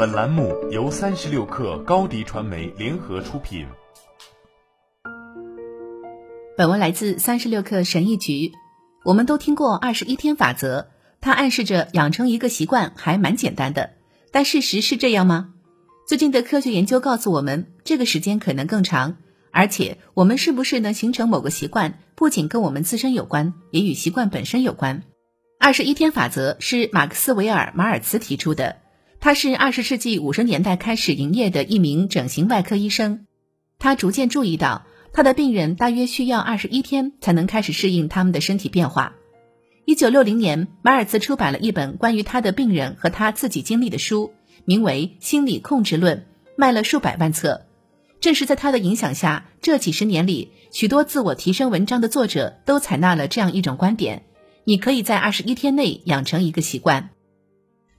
本栏目由三十六氪高低传媒联合出品。本文来自三十六氪神译局。我们都听过二十一天法则，它暗示着养成一个习惯还蛮简单的。但事实是这样吗？最近的科学研究告诉我们，这个时间可能更长。而且，我们是不是能形成某个习惯，不仅跟我们自身有关，也与习惯本身有关。二十一天法则是马克斯韦尔马尔茨提出的，他是二十世纪五十年代开始营业的一名整形外科医生。他逐渐注意到，他的病人大约需要二十一天才能开始适应他们的身体变化。一九六零年，马尔茨出版了一本关于他的病人和他自己经历的书，名为《心理控制论》，卖了数百万册。正是在他的影响下，这几十年里，许多自我提升文章的作者都采纳了这样一种观点。你可以在二十一天内养成一个习惯，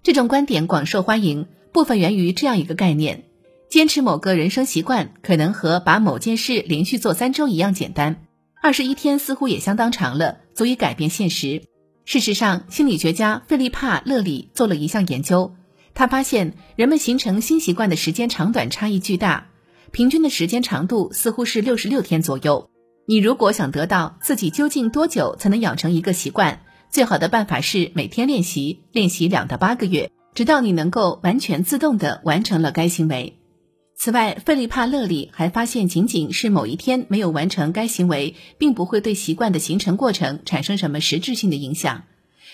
这种观点广受欢迎。部分源于这样一个概念：坚持某个人生习惯，可能和把某件事连续做三周一样简单。二十一天似乎也相当长了，足以改变现实。事实上，心理学家费利帕·勒里做了一项研究，他发现人们形成新习惯的时间长短差异巨大，平均的时间长度似乎是六十六天左右。你如果想得到自己究竟多久才能养成一个习惯，最好的办法是每天练习，练习两到八个月，直到你能够完全自动的完成了该行为。此外，费利帕·勒里还发现，仅仅是某一天没有完成该行为，并不会对习惯的形成过程产生什么实质性的影响。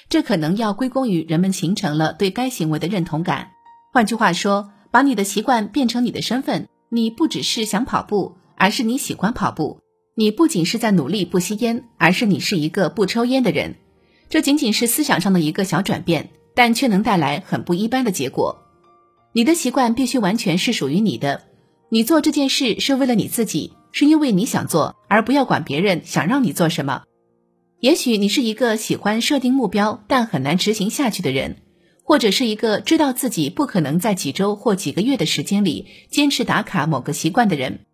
这可能要归功于人们形成了对该行为的认同感。换句话说，把你的习惯变成你的身份，你不只是想跑步，而是你喜欢跑步。你不仅是在努力不吸烟，而是你是一个不抽烟的人。这仅仅是思想上的一个小转变，但却能带来很不一般的结果。你的习惯必须完全是属于你的。你做这件事是为了你自己，是因为你想做，而不要管别人想让你做什么。也许你是一个喜欢设定目标但很难执行下去的人，或者是一个知道自己不可能在几周或几个月的时间里坚持打卡某个习惯的人。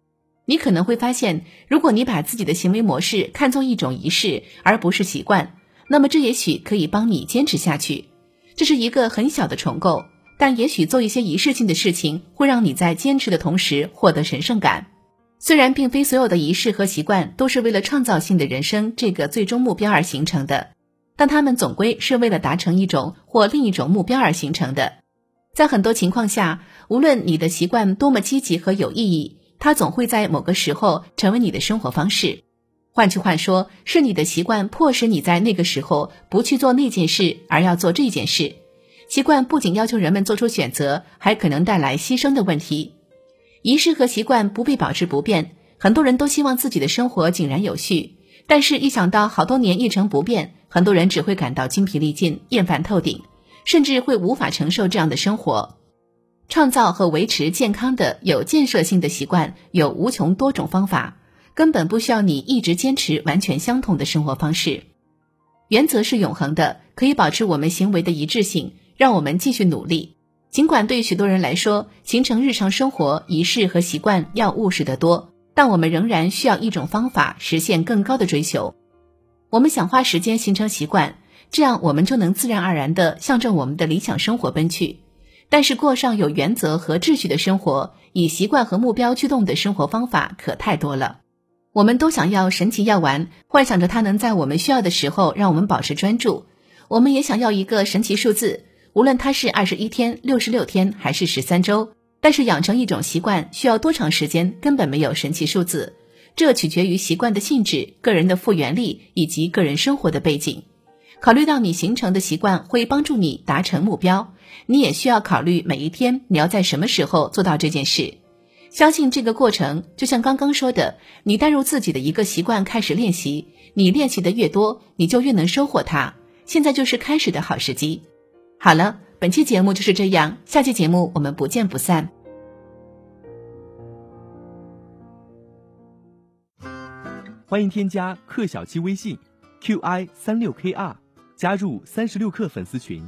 你可能会发现，如果你把自己的行为模式看作一种仪式，而不是习惯，那么这也许可以帮你坚持下去。这是一个很小的重构，但也许做一些仪式性的事情，会让你在坚持的同时获得神圣感。虽然并非所有的仪式和习惯都是为了创造性的人生这个最终目标而形成的，但他们总归是为了达成一种或另一种目标而形成的。在很多情况下，无论你的习惯多么积极和有意义。它总会在某个时候成为你的生活方式。换句话说，是你的习惯迫使你在那个时候不去做那件事，而要做这件事。习惯不仅要求人们做出选择，还可能带来牺牲的问题。仪式和习惯不必保持不变。很多人都希望自己的生活井然有序，但是一想到好多年一成不变，很多人只会感到精疲力尽、厌烦透顶，甚至会无法承受这样的生活。创造和维持健康的有建设性的习惯有无穷多种方法，根本不需要你一直坚持完全相同的生活方式。原则是永恒的，可以保持我们行为的一致性，让我们继续努力。尽管对许多人来说，形成日常生活仪式和习惯要务实得多，但我们仍然需要一种方法实现更高的追求。我们想花时间形成习惯，这样我们就能自然而然地向着我们的理想生活奔去。但是过上有原则和秩序的生活，以习惯和目标驱动的生活方法可太多了。我们都想要神奇药丸，幻想着它能在我们需要的时候让我们保持专注。我们也想要一个神奇数字，无论它是二十一天、六十六天还是十三周。但是养成一种习惯需要多长时间，根本没有神奇数字，这取决于习惯的性质、个人的复原力以及个人生活的背景。考虑到你形成的习惯会帮助你达成目标，你也需要考虑每一天你要在什么时候做到这件事。相信这个过程，就像刚刚说的，你带入自己的一个习惯开始练习，你练习的越多，你就越能收获它。现在就是开始的好时机。好了，本期节目就是这样，下期节目我们不见不散。欢迎添加克小七微信，qi 三六 kr。加入三十六氪粉丝群。